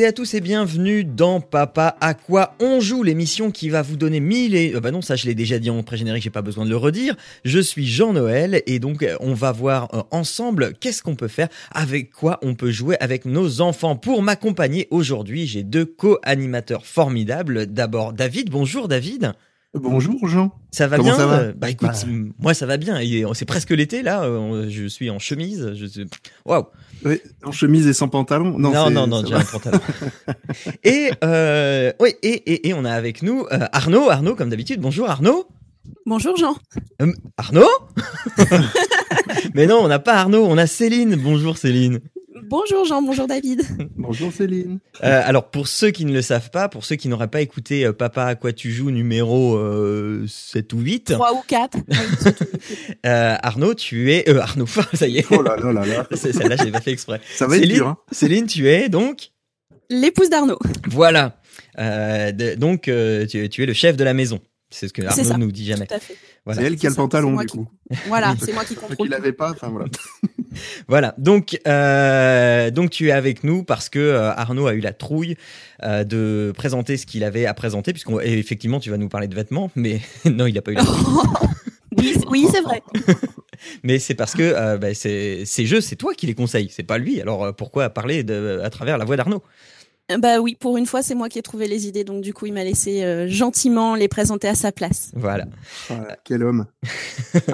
Et à tous et bienvenue dans Papa à quoi on joue, l'émission qui va vous donner mille et... euh, bah non, ça je l'ai déjà dit en pré-générique, j'ai pas besoin de le redire. Je suis Jean-Noël et donc euh, on va voir euh, ensemble qu'est-ce qu'on peut faire, avec quoi on peut jouer avec nos enfants. Pour m'accompagner aujourd'hui, j'ai deux co-animateurs formidables. D'abord David, bonjour David. Bonjour Jean. Ça va Comment bien ça va Euh, Bah écoute, Bah. m- moi ça va bien. Et, euh, C'est presque l'été là. euh, Je suis en chemise. Je suis... Waouh. Oui, en chemise et sans pantalon Non, Non, non, j'ai un pantalon. et, euh, oui, et, et, et on a avec nous euh, Arnaud. Arnaud, comme d'habitude. Bonjour Arnaud. Bonjour Jean. Euh, Arnaud? Mais non, on n'a pas Arnaud, on a Céline. Bonjour Céline. Bonjour Jean, bonjour David. Bonjour Céline. Euh, alors pour ceux qui ne le savent pas, pour ceux qui n'auraient pas écouté euh, Papa à quoi tu joues numéro euh, 7 ou 8, 3 ou 4. euh, Arnaud, tu es... Euh, Arnaud, ça y est. Oh là là là là. C'est- Celle-là, je l'ai pas fait exprès. Ça va être Céline, dur. Hein. Céline, tu es donc... L'épouse d'Arnaud. Voilà. Euh, de- donc, euh, tu, tu es le chef de la maison. C'est ce que Arnaud ça. nous dit jamais. Voilà. C'est elle qui a le pantalon du qui- coup. Voilà, c'est moi qui contrôle. qui l'avais pas, enfin voilà. Voilà. Donc, euh, donc tu es avec nous parce que euh, Arnaud a eu la trouille euh, de présenter ce qu'il avait à présenter, puisqu'on effectivement tu vas nous parler de vêtements, mais non, il a pas eu la trouille. oui, c'est- oui, c'est vrai. mais c'est parce que euh, bah, c'est- ces jeux, c'est toi qui les conseilles, c'est pas lui. Alors euh, pourquoi parler de, à travers la voix d'Arnaud? Bah oui, pour une fois, c'est moi qui ai trouvé les idées, donc du coup, il m'a laissé euh, gentiment les présenter à sa place. Voilà. Ah, quel homme.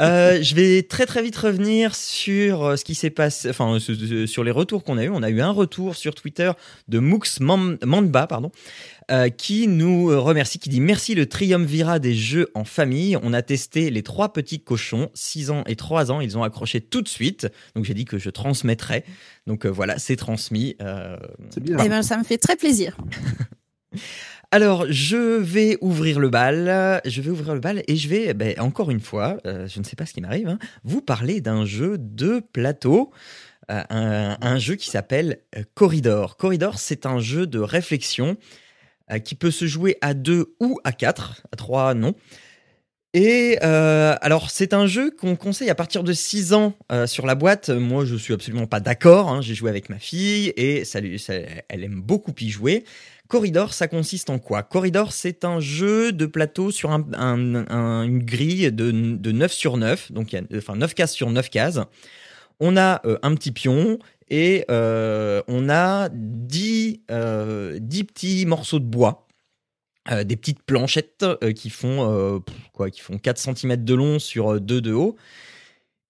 Euh, je vais très très vite revenir sur euh, ce qui s'est passé, enfin sur les retours qu'on a eu. On a eu un retour sur Twitter de Mux Mam- Mamba, pardon, euh, qui nous remercie, qui dit merci le triumvirat des jeux en famille. On a testé les trois petits cochons, 6 ans et 3 ans. Ils ont accroché tout de suite. Donc j'ai dit que je transmettrais. Donc euh, voilà, c'est transmis. Euh, C'est bien. Eh ben, ça me fait très plaisir. alors, je vais ouvrir le bal, je vais ouvrir le bal et je vais, ben, encore une fois, euh, je ne sais pas ce qui m'arrive, hein, vous parler d'un jeu de plateau, euh, un, un jeu qui s'appelle Corridor. Corridor, c'est un jeu de réflexion euh, qui peut se jouer à deux ou à quatre, à trois non. Et euh, alors, c'est un jeu qu'on conseille à partir de 6 ans euh, sur la boîte. Moi, je suis absolument pas d'accord. hein. J'ai joué avec ma fille et ça, ça- elle aime beaucoup y jouer. Corridor, ça consiste en quoi? Corridor, c'est un jeu de plateau sur un- un- un- une grille de, de 9 sur 9, donc y a, enfin 9 cases sur 9 cases. On a euh, un petit pion et euh, on a 10, euh, 10 petits morceaux de bois. euh, des petites planchettes qui font quoi qui font 4 cm de long sur 2 de haut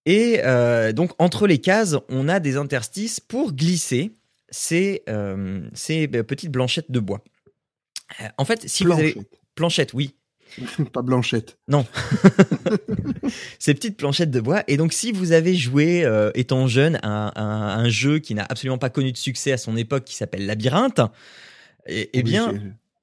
et donc entre les cases on a des interstices pour glisser ces, ces petites blanchettes de bois. En fait, si vous avez Planchette. planchette, oui, Pas blanchette. ces petites planchettes de bois. Et donc, si vous avez joué, euh, étant jeune, à, un jeu qui n'a absolument pas connu de succès à son époque, qui s'appelle Labyrinthe, eh, eh Oui, bien,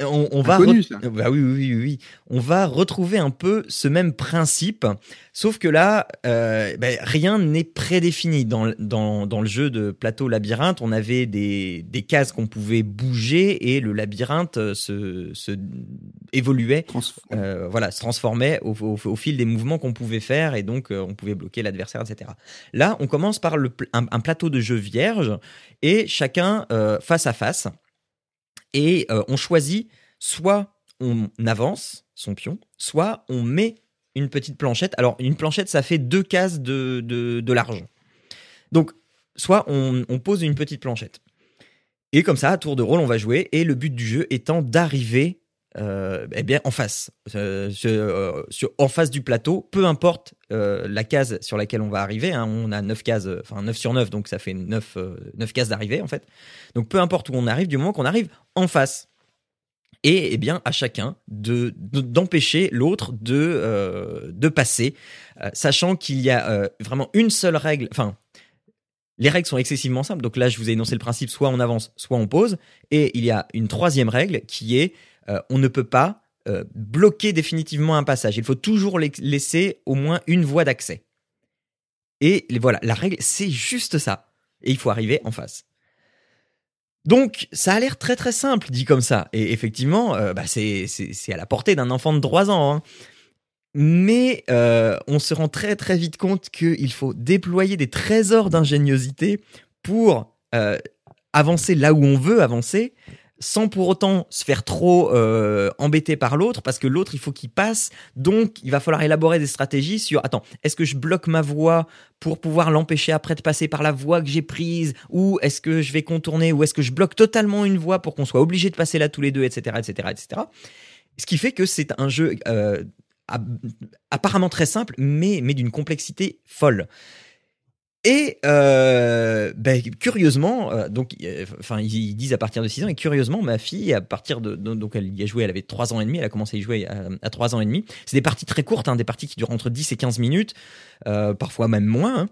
on, on va Inconnu, re- ça. bah oui, oui, oui, oui. On va retrouver un peu ce même principe, sauf que là, euh, ben, rien n'est prédéfini dans, dans, dans le jeu de plateau labyrinthe. On avait des, des cases qu'on pouvait bouger et le labyrinthe euh, se, se évoluait euh, voilà, se transformait au, au- au fil des mouvements qu'on pouvait faire et donc euh, on pouvait bloquer l'adversaire, etc. Là, on commence par le un, un plateau de jeu vierge et chacun face à face et euh, on choisit soit on avance son pion, soit on met une petite planchette. Alors une planchette, ça fait deux cases de, de, de large. Donc soit on, on pose une petite planchette. Et comme ça, à tour de rôle, on va jouer. Et le but du jeu étant d'arriver euh, eh bien, en face, euh, en face du plateau, peu importe euh, la case sur laquelle on va arriver. hein, on a 9 cases, enfin 9 sur 9, donc ça fait 9, euh, 9 cases d'arrivée en fait. Donc peu importe où on arrive, du moment qu'on arrive en face. Et eh bien à chacun de de- d'empêcher l'autre de de passer, sachant qu'il y a vraiment une seule règle. Enfin, les règles sont excessivement simples. Donc là, je vous ai énoncé le principe soit on avance, soit on pose. Et il y a une troisième règle qui est euh, on ne peut pas euh, bloquer définitivement un passage. Il faut toujours la- laisser au moins une voie d'accès. Et voilà, la règle, c'est juste ça. Et il faut arriver en face. Donc, ça a l'air très très simple dit comme ça. Et effectivement, euh, bah, c'est à la portée d'un enfant de 3 ans. hein. Mais on se rend très très vite compte qu'il faut déployer des trésors d'ingéniosité pour avancer là où on veut avancer, sans pour autant se faire trop euh, embêter par l'autre, parce que l'autre, il faut qu'il passe. Donc, il va falloir élaborer des stratégies sur, attends, est-ce que je bloque ma voie pour pouvoir l'empêcher après de passer par la voie que j'ai prise, ou est-ce que je vais contourner, ou est-ce que je bloque totalement une voie pour qu'on soit obligé de passer là tous les deux, etc., etc., etc. Ce qui fait que c'est un jeu euh, apparemment très simple, mais, mais d'une complexité folle. Et euh, ben, curieusement, euh, donc, euh, enfin, ils disent à partir de 6 ans, et curieusement, ma fille, à partir de, donc elle y a joué, elle avait 3 ans et demi, elle a commencé à y jouer à, à 3 ans et demi. C'est des parties très courtes, hein, des parties qui durent entre 10 et 15 minutes, euh, parfois même moins. hein.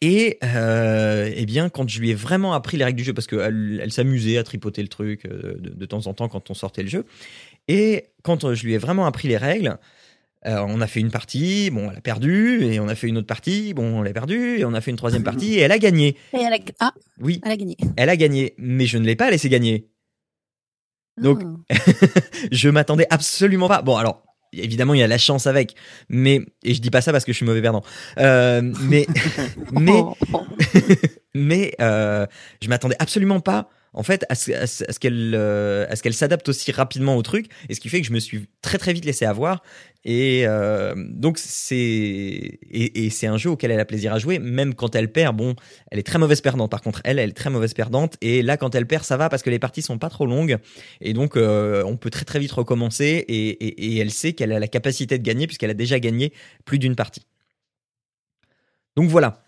Et euh, eh bien, quand je lui ai vraiment appris les règles du jeu, parce qu'elle elle, s'amusait à tripoter le truc euh, de, temps en temps quand on sortait le jeu, et quand euh, je lui ai vraiment appris les règles, euh, on a fait une partie, bon, elle a perdu, et on a fait une autre partie, bon, on l'a perdu, et on a fait une troisième partie, et elle a gagné. Et elle a, ah, Oui, elle a gagné. elle a gagné, mais je ne l'ai pas laissé gagner. Donc, Ah. je m'attendais absolument pas. Bon, alors, évidemment, il y a la chance avec, mais et je dis pas ça parce que je suis mauvais perdant. Euh, mais mais oh. mais euh, je m'attendais absolument pas en fait à ce, qu'elle euh, à ce qu'elle s'adapte aussi rapidement au truc et ce qui fait que je me suis très très vite laissé avoir. Et euh, donc c'est et c'est un jeu auquel elle a plaisir à jouer même quand elle perd. Bon elle est très mauvaise perdante par contre. Elle elle est très mauvaise perdante. Et là quand elle perd ça va parce que les parties sont pas trop longues. Et donc euh, on peut très très vite recommencer. Et, et, et elle sait qu'elle a la capacité de gagner puisqu'elle a déjà gagné plus d'une partie. Donc voilà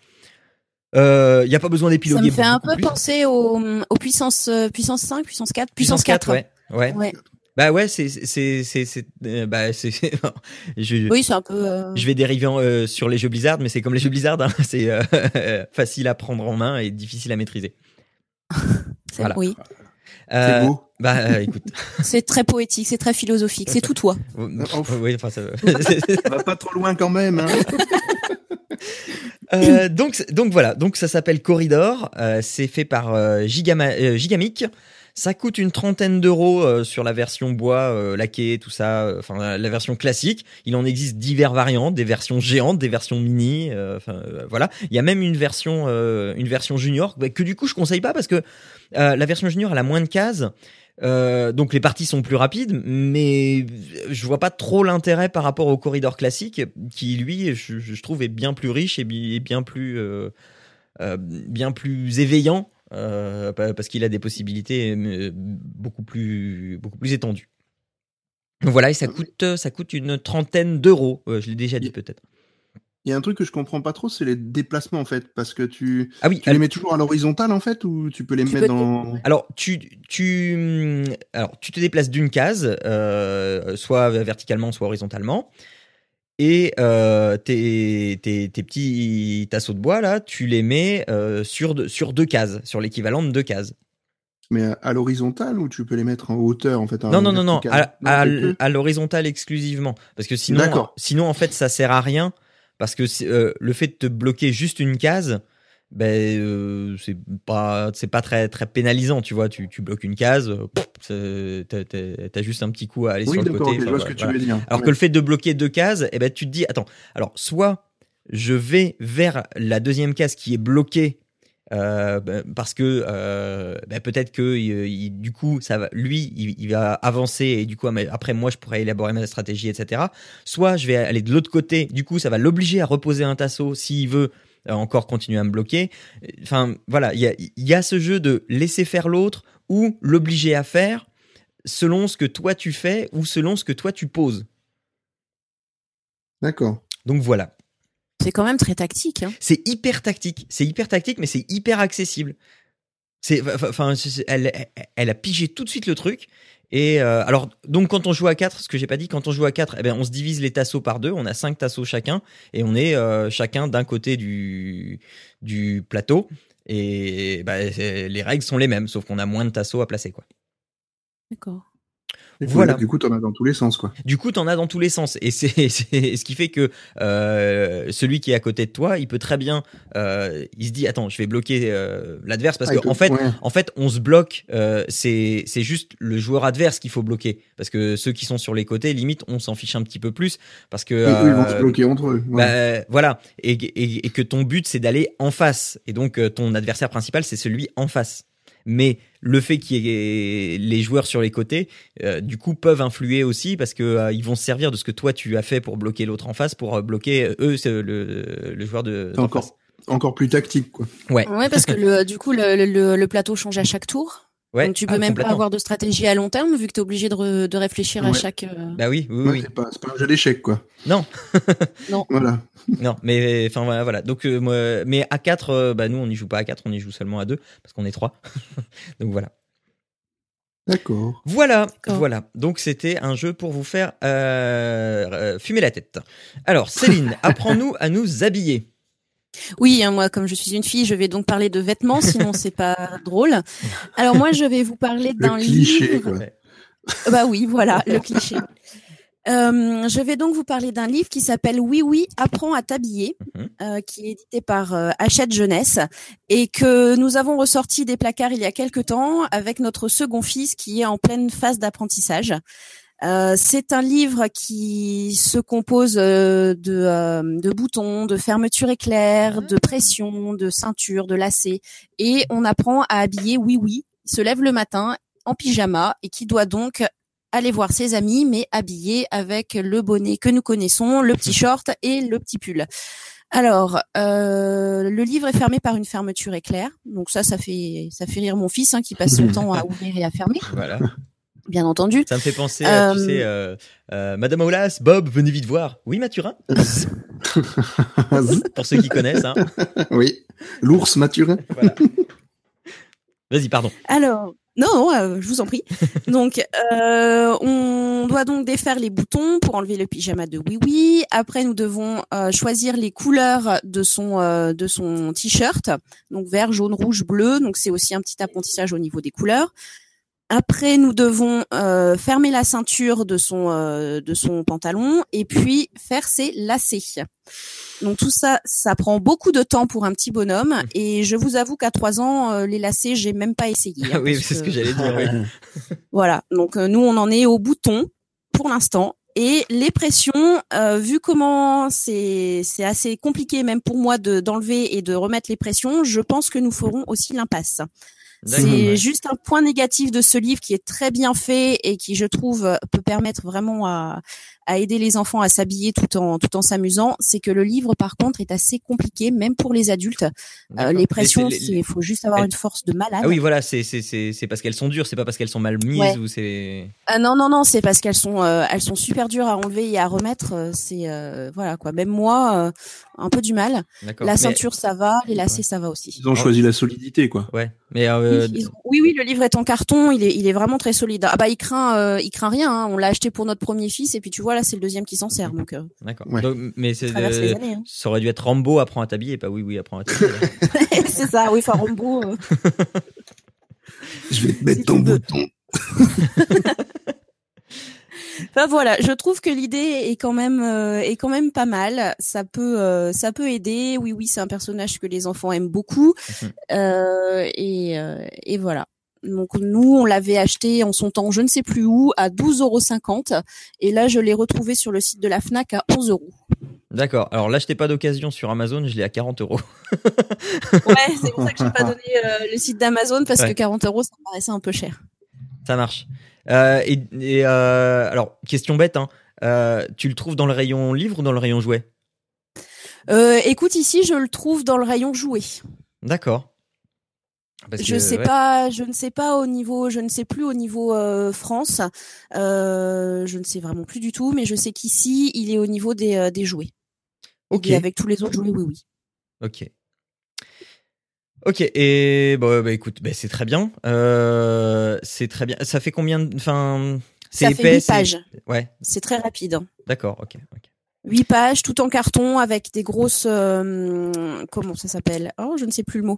il n'y a pas besoin Ça d'épiloguer me fait un peu plus. penser aux, aux puissances, euh, puissance 5, puissance 4, Puissance 4, ouais. Ouais. Ouais. Bah ouais, c'est c'est c'est c'est euh, bah c'est je Oui, c'est un peu. euh, je vais dériver en, euh, sur les jeux Blizzard, mais c'est comme les jeux Blizzard, hein, c'est euh, facile à prendre en main et difficile à maîtriser. c'est- voilà. Oui, Euh, C'est beau. Bah euh, écoute, c'est très poétique, c'est très philosophique, c'est tout toi. oui, enfin ça. Ça va pas trop loin quand même. Hein. Euh, donc, donc voilà, donc ça s'appelle Corridor. euh, c'est fait par euh, Gigama- euh, Gigamic. Ça coûte une trentaine d'euros euh, sur la version bois euh, laqué, tout ça. Enfin, la, version classique. Il en existe divers variantes, des versions géantes, des versions mini. Enfin, voilà. Il y a même une version, une version junior bah, que du coup je conseille pas parce que la version junior elle a moins de cases. Euh, donc les parties sont plus rapides, mais je vois pas trop l'intérêt par rapport au corridor classique, qui lui, je, je trouve, est bien plus riche et bi- et bien plus, euh, euh, bien plus éveillant, pa- parce qu'il a des possibilités beaucoup plus, beaucoup plus étendues. Donc Voilà, et ça coûte, ça coûte une trentaine d'euros. Je l'ai déjà dit peut-être. Il y a un truc que je comprends pas trop, c'est les déplacements en fait, parce que tu, Ah oui, tu les mets toujours à l'horizontale en fait, ou tu peux les Tu mettre peux- dans. Alors tu tu hum, alors tu te déplaces d'une case, euh, soit verticalement, soit horizontalement, et euh, tes, tes tes petits tasseaux de bois là, tu les mets euh, sur deux, sur deux cases, sur l'équivalent de deux cases. Mais à, l'horizontale ou tu peux les mettre en hauteur en fait Non non non non, à, à, l'horizontale exclusivement, parce que sinon sinon en fait ça sert à rien, parce que euh, le fait de te bloquer juste une case. Ben euh, c'est pas c'est pas très très pénalisant tu vois tu, tu bloques une case euh, t'as- juste un petit coup à aller Oui, sur le côté enfin, voilà. dire. Alors Ouais. que le fait de bloquer deux cases, eh ben, tu te dis, attends, alors soit je vais vers la deuxième case qui est bloquée euh, ben, parce que euh, ben, peut-être que il- il- du coup ça va, lui il, il va avancer et du coup après moi je pourrais élaborer ma stratégie etc. Soit je vais aller de l'autre côté, du coup ça va l'obliger à reposer un tasseau s'il veut euh, encore continuer à me bloquer. Enfin voilà, il y a, il y a ce jeu de laisser faire l'autre ou l'obliger à faire selon ce que toi tu fais ou selon ce que toi tu poses. D'accord. Donc voilà. C'est quand même très tactique. Hein. C'est hyper tactique. C'est hyper tactique, mais c'est hyper accessible. C'est, enfin, elle, elle a pigé tout de suite le truc Et euh, alors, donc quand on joue à 4, ce que j'ai pas dit, quand on joue à 4, eh ben, on se divise les tasseaux par deux, on a 5 tasseaux chacun, et on est euh, chacun d'un côté du, du plateau, et bah, les règles sont les mêmes, sauf qu'on a moins de tasseaux à placer. quoi. D'accord. Voilà. Du coup, t'en as dans tous les sens, quoi. Du coup, t'en as dans tous les sens, et c'est ce qui fait que euh, celui qui est à côté de toi, il peut très bien, euh, il se dit attends, je vais bloquer euh, l'adverse parce Ah, que en fait, ouais. en fait, on se bloque. c'est c'est juste le joueur adverse qu'il faut bloquer parce que ceux qui sont sur les côtés, limite, on s'en fiche un petit peu plus parce que eux, ils vont se bloquer entre eux. ouais. bah, voilà, et, et, et que ton but c'est d'aller en face, et donc ton adversaire principal c'est celui en face. Mais le fait qu'il y ait les joueurs sur les côtés, euh, du coup, peuvent influer aussi parce que euh, ils vont se servir de ce que toi tu as fait pour bloquer l'autre en face pour euh, bloquer euh, eux, c'est le, le joueur de. Encore, face. encore plus tactique, quoi. Ouais. Ouais, parce que le, du coup, le, le, le plateau change à chaque tour. Ouais. Donc tu peux Ah, même pas avoir de stratégie à long terme vu que tu es obligé de, re- de réfléchir à chaque. euh, Bah oui, oui, oui. Ouais, oui. C'est pas, un jeu d'échecs, quoi. Non. Voilà. Non, mais enfin voilà, voilà. Donc euh, moi, mais à 4 bah nous on n'y joue pas à 4 on y joue seulement à 2 parce qu'on est 3 Donc voilà. D'accord. Voilà, voilà. Donc c'était un jeu pour vous faire euh, euh, fumer la tête. Alors Céline, apprends-nous à nous habiller. Oui, hein, moi, comme je suis une fille, je vais donc parler de vêtements, sinon c'est pas drôle. Alors moi, je vais vous parler d'un cliché, livre. quoi. Bah oui, voilà, le cliché. Euh, je vais donc vous parler d'un livre qui s'appelle Oui Oui, apprends à t'habiller, Mhm. euh, qui est édité par euh, Hachette Jeunesse et que nous avons ressorti des placards il y a quelque temps avec notre second fils qui est en pleine phase d'apprentissage. Euh, c'est un livre qui se compose euh, de, euh, de boutons, de fermetures éclairs, de pression, de ceintures, de lacets, et on apprend à habiller Oui Oui. Il se lève le matin en pyjama et qui doit donc aller voir ses amis, mais habillé avec le bonnet que nous connaissons, le petit short et le petit pull. Alors, euh, le livre est fermé par une fermeture éclair, donc ça, ça fait ça fait rire mon fils hein, qui passe son temps à ouvrir et à fermer, Voilà. Bien entendu. Ça me fait penser à, tu Euh, sais, euh, euh, Madame Aulas, Bob, venez vite voir. Oui, Mathurin Pour ceux qui connaissent. Hein. oui. L'ours Mathurin. Voilà. Vas-y, pardon. Alors, non, non, euh, je vous en prie. Donc, euh, on doit donc défaire les boutons pour enlever le pyjama de Oui Oui. Après, nous devons euh, choisir les couleurs de son euh, de son t-shirt, donc vert, jaune, rouge, bleu. Donc, c'est aussi un petit apprentissage au niveau des couleurs. Après, nous devons euh, fermer la ceinture de son euh, de son pantalon et puis faire ses lacets. Donc tout ça, ça prend beaucoup de temps pour un petit bonhomme. Et je vous avoue qu'à trois ans, euh, les lacets, j'ai même pas essayé. hein, oui, parce c'est ce que que- j'allais dire. Oui. Voilà. Donc euh, nous, on en est au bouton pour l'instant. Et les pressions, euh, vu comment c'est c'est assez compliqué même pour moi de d'enlever et de remettre les pressions, je pense que nous ferons aussi l'impasse. C'est ouais. juste un point négatif de ce livre qui est très bien fait et qui, je trouve, euh, peut permettre vraiment à, à aider les enfants à s'habiller tout en tout en s'amusant. C'est que le livre, par contre, est assez compliqué, même pour les adultes. Euh, les pressions, il faut juste avoir elles- une force de malade. Ah oui, voilà, c'est c'est c'est c'est parce qu'elles sont dures, c'est pas parce qu'elles sont mal mises Ouais. ou c'est. Ah non non non, c'est parce qu'elles sont euh, elles sont super dures à enlever et à remettre. euh, C'est euh, voilà quoi. Même moi, euh, un peu du mal. D'accord. La Mais- ceinture, ça va. Les lacets, ça va aussi. Ils ont choisi la solidité, quoi. Ouais, mais euh, Oui, ont- oui, oui, le livre est en carton, il est, il est vraiment très solide. Ah bah, il craint, euh, il craint rien. hein. On l'a acheté pour notre premier fils, et puis tu vois là, c'est le deuxième qui s'en sert, donc euh, d'accord. Ouais. Donc, mais c'est euh, hein. ça aurait dû être Rambo apprend à t'habiller, pas oui oui apprend à t'habiller. c'est ça, oui, enfin Rambo. euh. Je vais te mettre Si ton bouton. Enfin voilà, je trouve que l'idée est quand même euh, est quand même pas mal. Ça peut euh, ça peut aider. Oui oui, c'est un personnage que les enfants aiment beaucoup. Mhm. Euh, et euh, et voilà. Donc nous, on l'avait acheté en son temps, je ne sais plus où, à 12,50 Et là, je l'ai retrouvé sur le site de la Fnac à 11 euros. D'accord. Alors l'achetez pas d'occasion sur Amazon, je l'ai à 40 euros. Ouais, c'est pour ça que j'ai pas donné euh, le site d'Amazon parce Ouais. que 40 euros, ça me paraissait un peu cher. Ça marche. Euh, et et, euh, alors question bête, hein. Euh, tu le trouves dans le rayon livre ou dans le rayon jouet? Écoute, ici, je le trouve dans le rayon jouet. D'accord. Parce je que, sais ouais. pas, je ne sais pas au niveau, je ne sais plus au niveau euh, France. Euh, je ne sais vraiment plus du tout, mais je sais qu'ici, il est au niveau des, euh, des jouets. Ok. Est avec tous les autres jouets, oui, oui. Ok. Ok, et bon, bah, écoute, bah, c'est très bien. Euh, c'est très bien. Ça fait combien de. Enfin, c'est Ça épais. fait 8 c'est- pages. Ouais, C'est très rapide. d'accord, ok. ok. 8 pages, tout en carton, avec des grosses... euh, comment ça s'appelle? Oh, je ne sais plus le mot.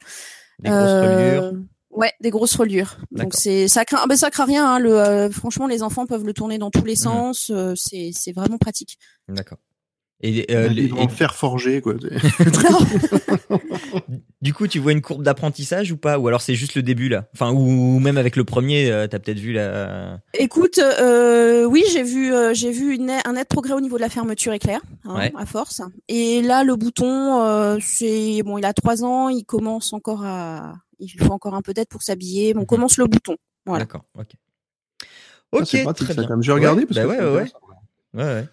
Des grosses Euh, reliures. Ouais, des grosses reliures. Donc c'est ça craint, ah ben ça craint rien. hein, le, euh, franchement, les enfants peuvent le tourner dans tous les sens. euh, c'est c'est vraiment pratique. D'accord. Et, euh, livre et en fer forgé, quoi. du coup, tu vois une courbe d'apprentissage ou pas? Ou alors c'est juste le début là? Enfin, ou même avec le premier, euh, t'as peut-être vu la. Écoute, euh, oui, j'ai vu, euh, j'ai vu une, un net progrès au niveau de la fermeture éclair, hein, Ouais. à force. Et là, le bouton, euh, c'est bon, il a trois ans, il commence encore à, il faut encore un peu d'aide pour s'habiller. mais On Mhm. commence le bouton. Voilà. D'accord, ok. Ah, Ok, pratique, très ça, bien. quand même. J'ai regardé Ouais, parce bah que ouais, ouais, ouais. Ouais,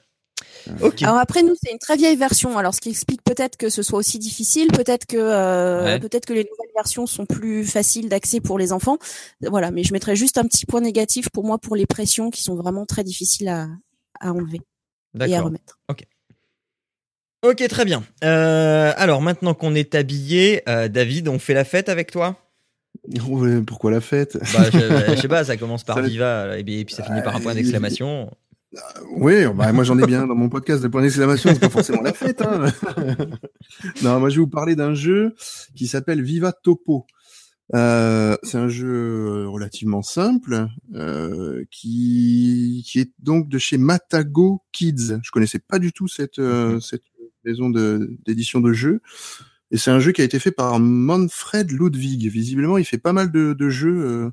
Ok. Alors après, nous, c'est une très vieille version. Alors, ce qui explique peut-être que ce soit aussi difficile, peut-être que, euh, Ouais. peut-être que les nouvelles versions sont plus faciles d'accès pour les enfants. Voilà, mais je mettrais juste un petit point négatif pour moi pour les pressions qui sont vraiment très difficiles à, à enlever et à remettre. Ok, très bien. Euh, alors maintenant qu'on est habillé, euh, David, on fait la fête avec toi? Pourquoi la fête? Bah, je, je sais pas, ça commence par Ça Viva et puis, et puis ça finit par un point d'exclamation. Oui, bah, moi j'en ai bien dans mon podcast de point d'exclamation, c'est pas forcément la fête. Hein. non, moi je vais vous parler d'un jeu qui s'appelle Viva Topo. Euh, c'est un jeu relativement simple euh, qui, qui est donc de chez Matago Kids. Je connaissais pas du tout cette, euh, cette maison de- d'édition de, jeux. Et c'est un jeu qui a été fait par Manfred Ludwig. Visiblement, il fait pas mal de, de jeux euh,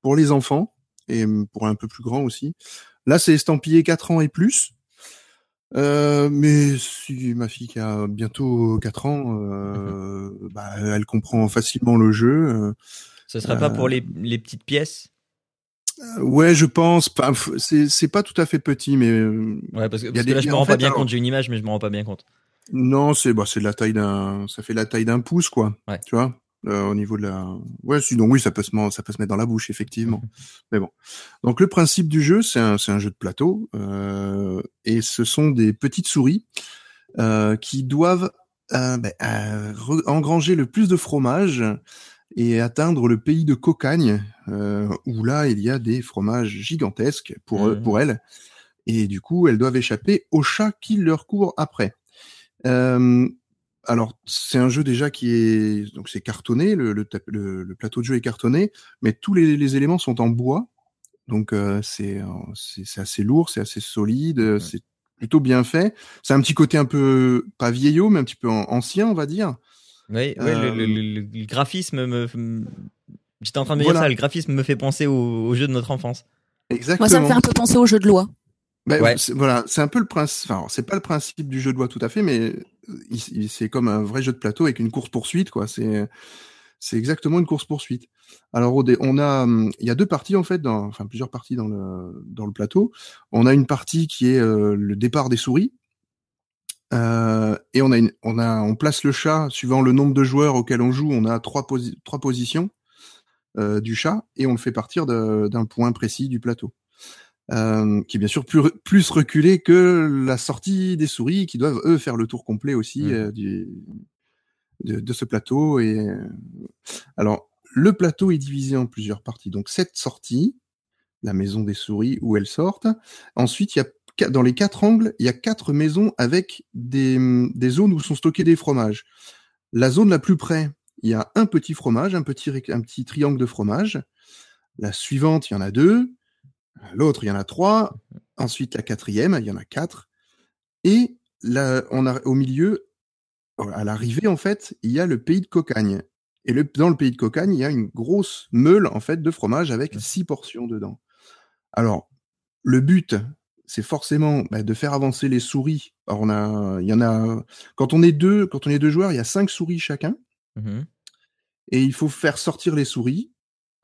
pour les enfants et pour un peu plus grands aussi. Là, c'est estampillé 4 ans et plus. Euh, mais si ma fille qui a bientôt 4 ans, euh, bah, elle comprend facilement le jeu. euh. Ce serait pas pour les, les petites pièces? Euh, ouais, je pense. Pas, c'est c'est pas tout à fait petit, mais euh, Ouais, parce que, parce là, je me en rends pas fait, bien alors- compte. J'ai une image, mais je me rends pas bien compte. non, c'est bah, c'est de la taille d'un, ça fait la taille d'un pouce, quoi. Ouais. Tu vois, euh, au niveau de la. Ouais, sinon oui, ça peut se, ça peut se mettre dans la bouche, effectivement. mais bon. Donc le principe du jeu, c'est un, c'est un jeu de plateau, euh, et ce sont des petites souris euh, qui doivent ben, euh, engranger le plus de fromage et atteindre le pays de Cocagne, euh, où là il y a des fromages gigantesques pour eux, Mhm. pour elles, et du coup elles doivent échapper au chat qui leur court après. Alors c'est un jeu déjà qui est donc c'est cartonné, le, le, tap- le- le plateau de jeu est cartonné, mais tous les, les éléments sont en bois, donc euh, c'est euh, c'est assez lourd, c'est assez solide, euh, c'est plutôt bien fait. C'est un petit côté un peu pas vieillot, mais un petit peu an- ancien, on va dire. Oui, Euh, le, le- le- le graphisme me. me- J'étais en train de me Voilà. dire ça, le graphisme me fait penser au, au jeu de notre enfance. Exactement. Moi, ça me fait un peu penser au jeu de loi. Ben, Ouais. Voilà, c'est un peu le principe. Enfin, c'est pas le principe du jeu de loi tout à fait, mais c'est comme un vrai jeu de plateau avec une course poursuite, quoi. C'est c'est exactement une course poursuite. Alors, on a, hum, il y a deux parties en fait, dans, enfin plusieurs parties dans le dans le plateau. On a une partie qui est euh, le départ des souris. Euh, et on a, une, on a, on place le chat suivant le nombre de joueurs auxquels on joue. On a trois, posi- trois positions euh, du chat et on le fait partir d'un point précis du plateau euh, qui est bien sûr plus, plus reculé que la sortie des souris, qui doivent eux faire le tour complet aussi Mhm. euh, du, de, de ce plateau. Et euh, alors, le plateau est divisé en plusieurs parties. Donc cette sortie, la maison des souris où elles sortent. Ensuite, il y a dans les quatre angles, il y a quatre maisons avec des, des zones où sont stockés des fromages. La zone la plus près, il y a un petit fromage, un petit, un petit triangle de fromage. La suivante, il y en a deux. L'autre, il y en a trois. Ensuite, la quatrième, il y en a quatre. Et là, on a au milieu, à l'arrivée, en fait, il y a le pays de Cocagne. Et le, dans le pays de Cocagne, il y a une grosse meule, en fait, de fromage avec six portions dedans. Alors, le but, c'est forcément bah, de faire avancer les souris. Alors, on a, il y en a, quand on est deux, quand on est deux joueurs, il y a cinq souris chacun. Mhm. Et il faut faire sortir les souris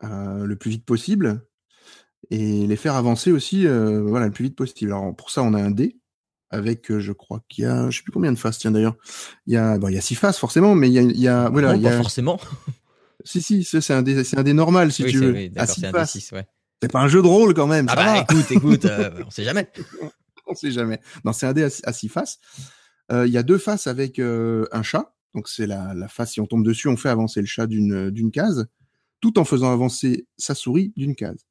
euh, le plus vite possible et les faire avancer aussi euh, voilà, le plus vite possible. Alors pour ça, on a un dé avec, euh, je crois qu'il y a, je sais plus combien de faces, tiens d'ailleurs. Il y a, bon, il y a six faces forcément, mais il y a, il y a voilà, Non, il y pas a, forcément. si si, c'est un dé, c'est un dé normal si oui, tu veux. oui, à six c'est un faces. D6, ouais. C'est pas un jeu de rôle quand même. Ah bah va. écoute, écoute, euh, on sait jamais. on sait jamais. Non, c'est un dé à, six- à six faces. Euh, Il y a deux faces avec euh, un chat. Donc c'est la, la face, si on tombe dessus, on fait avancer le chat d'une case, tout en faisant avancer sa souris d'une case.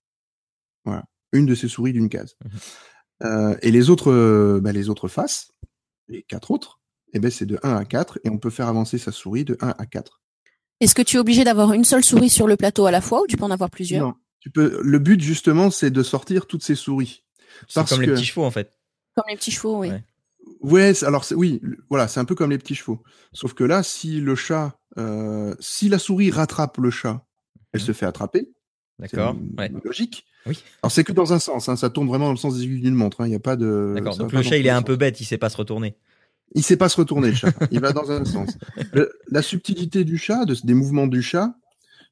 Voilà, une de ses souris d'une case. Mhm. Euh, et les autres, euh, bah, les autres faces, les quatre autres, eh ben c'est de 1 à 4 et on peut faire avancer sa souris de 1 à 4. Est-ce que tu es obligé d'avoir une seule souris sur le plateau à la fois ou tu peux en avoir plusieurs? Non, tu peux. Le but justement, c'est de sortir toutes ces souris. C'est comme les petits chevaux en fait. Comme les petits chevaux, oui. Ouais. Alors c'est- oui, voilà, c'est un peu comme les petits chevaux. Sauf que là, si le chat, euh, si la souris rattrape le chat, elle Mhm. se fait attraper. D'accord. Ouais. logique. Oui. Alors c'est que dans un sens, hein, ça tourne vraiment dans le sens des aiguilles d'une montre. hein, Il n'y a pas de. D'accord. Donc le pas chat, il est un sens. peu bête, il sait pas se retourner. Il sait pas se retourner le chat. Il va dans un sens. Le- la subtilité du chat, de- des mouvements du chat,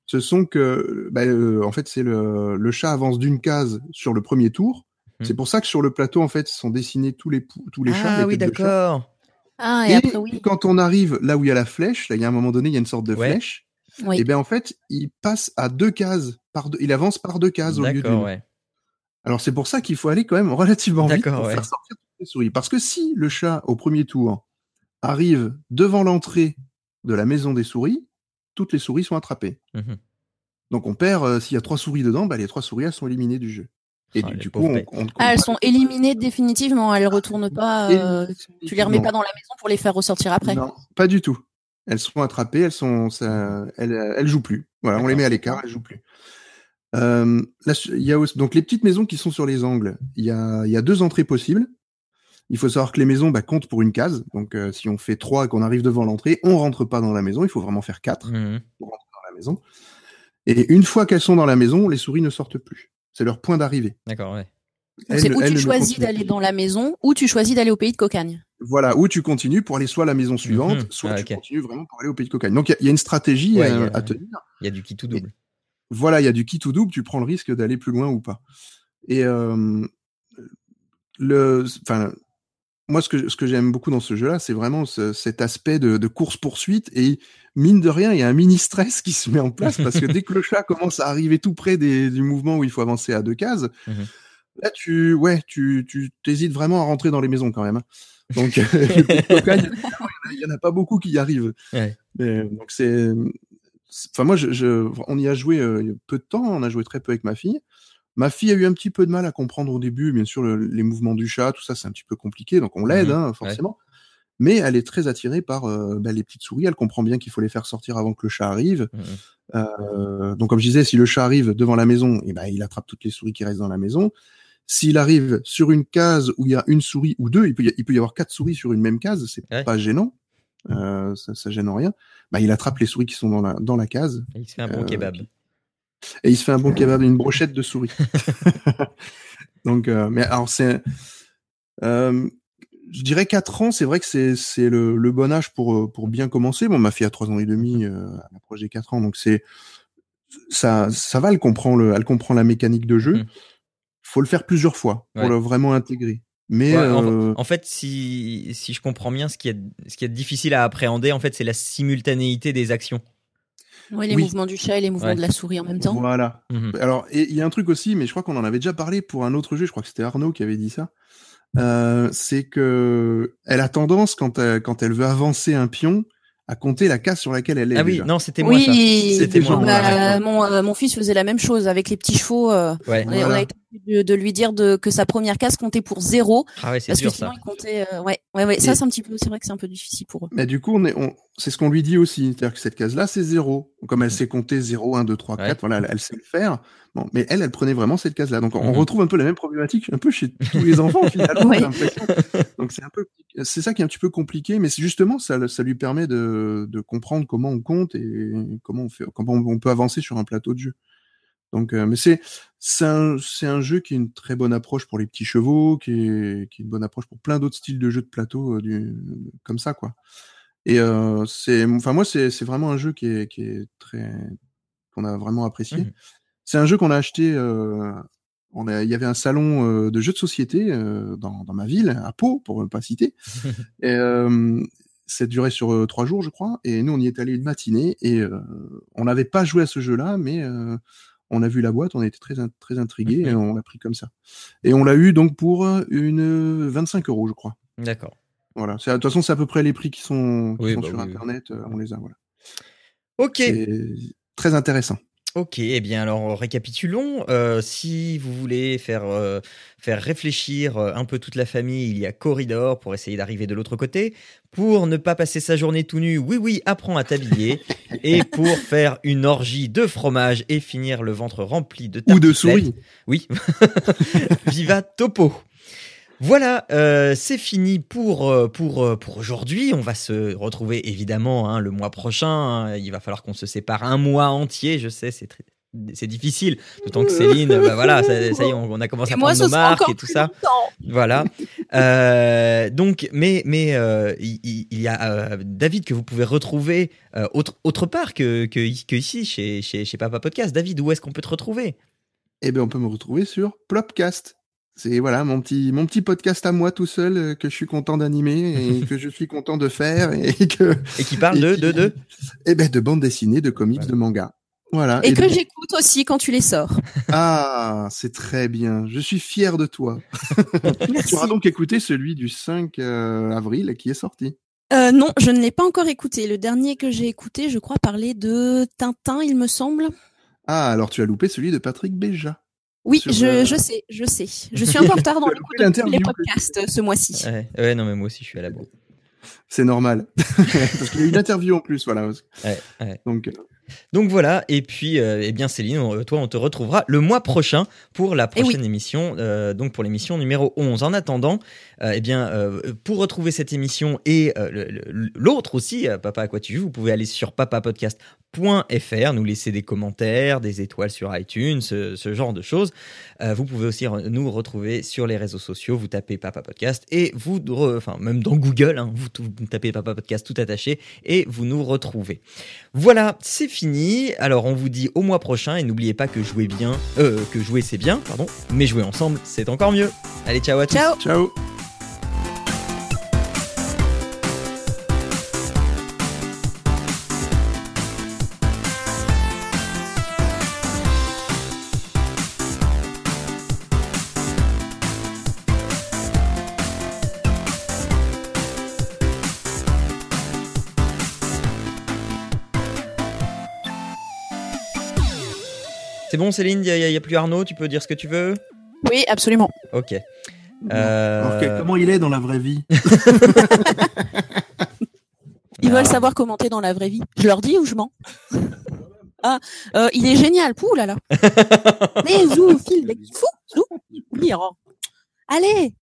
ce sont que, bah, euh, en fait, c'est le, le chat avance d'une case sur le premier tour. Mhm. C'est pour ça que sur le plateau, en fait, sont dessinés tous les pou- tous les chats. ah les oui, d'accord. Ah, et, Et, après, oui. quand on arrive là où il y a la flèche, là, il y a un moment donné, il y a une sorte de Ouais. flèche. Oui. Et ben en fait, il passe à deux cases. Par deux, il avance par deux cases au lieu d'une. Ouais. Alors c'est pour ça qu'il faut aller quand même relativement vite pour ouais. faire sortir toutes les souris. Parce que si le chat au premier tour arrive devant l'entrée de la maison des souris, toutes les souris sont attrapées. Mhm. Donc on perd. euh, S'il y a trois souris dedans, bah, les trois souris elles sont éliminées du jeu. Et Ah, du, coup, on, on ne Ah, elles sont éliminées définitivement. Elles retournent pas. euh, les- tu les remets Non. pas dans la maison pour les faire ressortir après. Non, pas du tout. Elles sont attrapées, elles sont, ça, elles, elles jouent plus. Voilà, on les met à l'écart, elles jouent plus. Euh, là, il y a aussi, donc les petites maisons qui sont sur les angles. Il y a, il y a deux entrées possibles. Il faut savoir que les maisons bah, comptent pour une case. Donc, euh, si on fait trois et qu'on arrive devant l'entrée, on rentre pas dans la maison. Il faut vraiment faire quatre Mhm. pour rentrer dans la maison. Et une fois qu'elles sont dans la maison, les souris ne sortent plus. C'est leur point d'arrivée. D'accord, ouais. C'est ne- où tu ne choisis d'aller dans la maison ou tu choisis d'aller au pays de Cocagne. Voilà, où tu continues pour aller soit à la maison suivante, Mhm. soit Ah, tu ok. continues vraiment pour aller au pays de cocagne. Donc il y a- il y, a une stratégie Ouais, euh, a- à tenir. Il y a du qui tout double. voilà, il y a du kit ou double, tu prends le risque d'aller plus loin ou pas. Et euh, le, enfin, moi ce que ce que j'aime beaucoup dans ce jeu-là, c'est vraiment ce- cet aspect de, de course poursuite et mine de rien, il y a un mini stress qui se met en place parce que dès que le chat commence à arriver tout près des, du mouvement où il faut avancer à deux cases, Mhm. là tu, ouais, tu, tu t'hésites vraiment à rentrer dans les maisons quand même. Donc évidemment, il y en a- en pas beaucoup qui y arrivent. Ouais. Mais, donc c'est, enfin moi, je, je- on y a joué euh, peu de temps, on a joué très peu avec ma fille. Ma fille a eu un petit peu de mal à comprendre au début, bien sûr, le- les mouvements du chat, tout ça, c'est un petit peu compliqué, donc on l'aide, Mhm. hein, forcément. Mais elle est très attirée par euh, bah, les petites souris. Elle comprend bien qu'il faut les faire sortir avant que le chat arrive. Mhm. Euh, donc, comme je disais, si le chat arrive devant la maison, et ben il attrape toutes les souris qui restent dans la maison. S'il arrive sur une case où il y a une souris ou deux, il peut y, il peut y avoir quatre souris sur une même case, c'est Ouais. pas gênant, euh, ça, ça gêne en rien. Bah, il attrape les souris qui sont dans la dans la case Et il se fait un bon Euh, kebab. et il se fait un bon kebab, une brochette de souris. Donc, euh, mais alors c'est, euh, je dirais 4 ans, c'est vrai que c'est c'est le, le bon âge pour euh, pour bien commencer. Bon, ma fille a 3 ans et demi, euh, elle approche des 4 ans, donc c'est ça ça va, elle comprend le, elle comprend la mécanique de jeu. Faut le faire plusieurs fois pour Ouais. le vraiment intégrer. Mais Ouais, en, euh, en fait, si, si je comprends bien, ce qui est, ce qui est difficile à appréhender, en fait, c'est la simultanéité des actions. Oui, les Oui. mouvements du chat et les mouvements Ouais. de la souris en même temps. voilà. Mhm. Alors, il y a un truc aussi, mais je crois qu'on en avait déjà parlé pour un autre jeu. Je crois que c'était Arnaud qui avait dit ça. Euh, c'est que elle a tendance quand elle, quand elle veut avancer un pion à compter la case sur laquelle elle est. Ah oui, déjà. non, c'était moi. Oui, C'était moi, ouais. Bah, mon, euh, mon fils faisait la même chose avec les petits chevaux. euh, Ouais. on, a, on a Voilà. été obligé de, de lui dire de, que sa première case comptait pour zéro Ah ouais, c'est parce que sinon ça. il comptait. euh, ouais, ouais, ouais. Ça c'est un petit peu, c'est vrai que c'est un peu difficile pour eux. Mais du coup, on est, on, c'est ce qu'on lui dit aussi. C'est-à-dire que cette case-là, c'est zéro. Comme elle sait compter 0, 1, 2, 3, 4, Ouais. voilà, elle, elle sait le faire. Bon, mais elle, elle prenait vraiment cette case-là. Donc, on Mhm. retrouve un peu la même problématique, un peu chez tous les enfants, finalement, Ouais. j'ai l'impression. Donc, c'est un peu, c'est ça qui est un petit peu compliqué, mais c'est justement, ça, ça lui permet de, de comprendre comment on compte et comment on fait, comment on peut avancer sur un plateau de jeu. Donc, euh, mais c'est, c'est un, un jeu qui est une très bonne approche pour les petits chevaux, qui est, qui est une bonne approche pour plein d'autres styles de jeux de plateau, euh, du, comme ça, quoi. Et euh, c'est, enfin moi, c'est, vraiment un jeu qui est, qui est très, qu'on a vraiment apprécié. Mhm. C'est un jeu qu'on a acheté. On a, il y avait un salon de jeux de société dans, dans ma ville, à Pau, pour ne pas citer. et ça durait sur euh, trois jours, je crois. Et nous, on y est allé une matinée et euh, on n'avait pas joué à ce jeu-là, mais euh, on a vu la boîte, on était très, in- très intrigués Mhm. et on l'a pris comme ça. Et on l'a eu donc pour une 25 euros, je crois. D'accord. Voilà. De toute façon, c'est à peu près les prix qui sont, qui Oui, sont bah sur oui. Internet. euh, On les a. Voilà. Ok. Très intéressant. Ok, eh bien alors récapitulons. Euh, si vous voulez faire, euh, faire réfléchir euh, un peu toute la famille, il y a Corridor pour essayer d'arriver de l'autre côté. Pour ne pas passer sa journée tout nu, oui oui, apprends à t'habiller. et pour faire une orgie de fromage et finir le ventre rempli de Ou de tartiflettes, souris. Oui, Viva Topo. Voilà, euh, c'est fini pour, euh, pour, euh, pour aujourd'hui. On va se retrouver évidemment hein, le mois prochain. hein. Il va falloir qu'on se sépare un mois entier. Je sais, c'est très- c'est difficile. D'autant que Céline, bah voilà, ça, ça y est, on, a commencé à moi, prendre nos marques et tout ça. Voilà. Euh, donc, mais mais euh, il, y a euh, David que vous pouvez retrouver euh, autre autre part que, que, que ici chez, chez chez Papa Podcast. David, où est-ce qu'on peut te retrouver? Eh bien, on peut me retrouver sur Plopcast. C'est voilà mon petit mon petit podcast à moi tout seul euh, que je suis content d'animer et que je suis content de faire et que Et qui parle et de qui- de de eh ben de bande dessinée, de comics, Voilà. de manga. Voilà. Et que j'écoute aussi quand tu les sors. ah, c'est très bien. Je suis fier de toi. Merci. Tu auras donc écouté celui du 5 euh, avril qui est sorti. Euh, non, je ne l'ai pas encore écouté. Le dernier que j'ai écouté, je crois, parlait de Tintin, il me semble. Ah, alors tu as loupé celui de Patrick Béja. Oui, je, euh, je sais, je sais. Je suis un peu en retard dans l'écoute de tous les podcasts euh, ce mois-ci. Ouais, ouais, non, mais moi aussi, je suis à la bourre. C'est normal. Parce qu'il y a une interview en plus, voilà. Ouais, ouais. Donc, euh, Donc voilà, et puis, euh, eh bien, Céline, on- toi, on te retrouvera le mois prochain pour la Eh oui. prochaine émission, euh, donc pour l'émission numéro 11. En attendant, euh, eh bien, euh, pour retrouver cette émission et euh, l'autre aussi, euh, Papa à quoi tu joues, vous pouvez aller sur papapodcast.fr, nous laisser des commentaires, des étoiles sur iTunes, ce, ce genre de choses. Euh, vous pouvez aussi re- nous retrouver sur les réseaux sociaux, vous tapez Papa Podcast et vous, enfin, même dans Google, hein, vous, vous tapez Papa Podcast tout attaché et vous nous retrouvez. Voilà, c'est fini. Alors on vous dit au mois prochain et n'oubliez pas que jouer bien, euh, que jouer c'est bien, pardon, mais jouer ensemble c'est encore mieux. Allez, ciao à tous. Ciao ciao. Bon Céline, il n'y a, y a plus Arnaud, tu peux dire ce que tu veux? Oui, absolument. Ok. Alors, Euh, que- comment il est dans la vraie vie? Ils veulent savoir comment t'es dans la vraie vie. Je leur dis ou je mens? Ah, euh, il est génial, pouh là là. Mais zou, fil, mec, fou, zou, mire. Allez,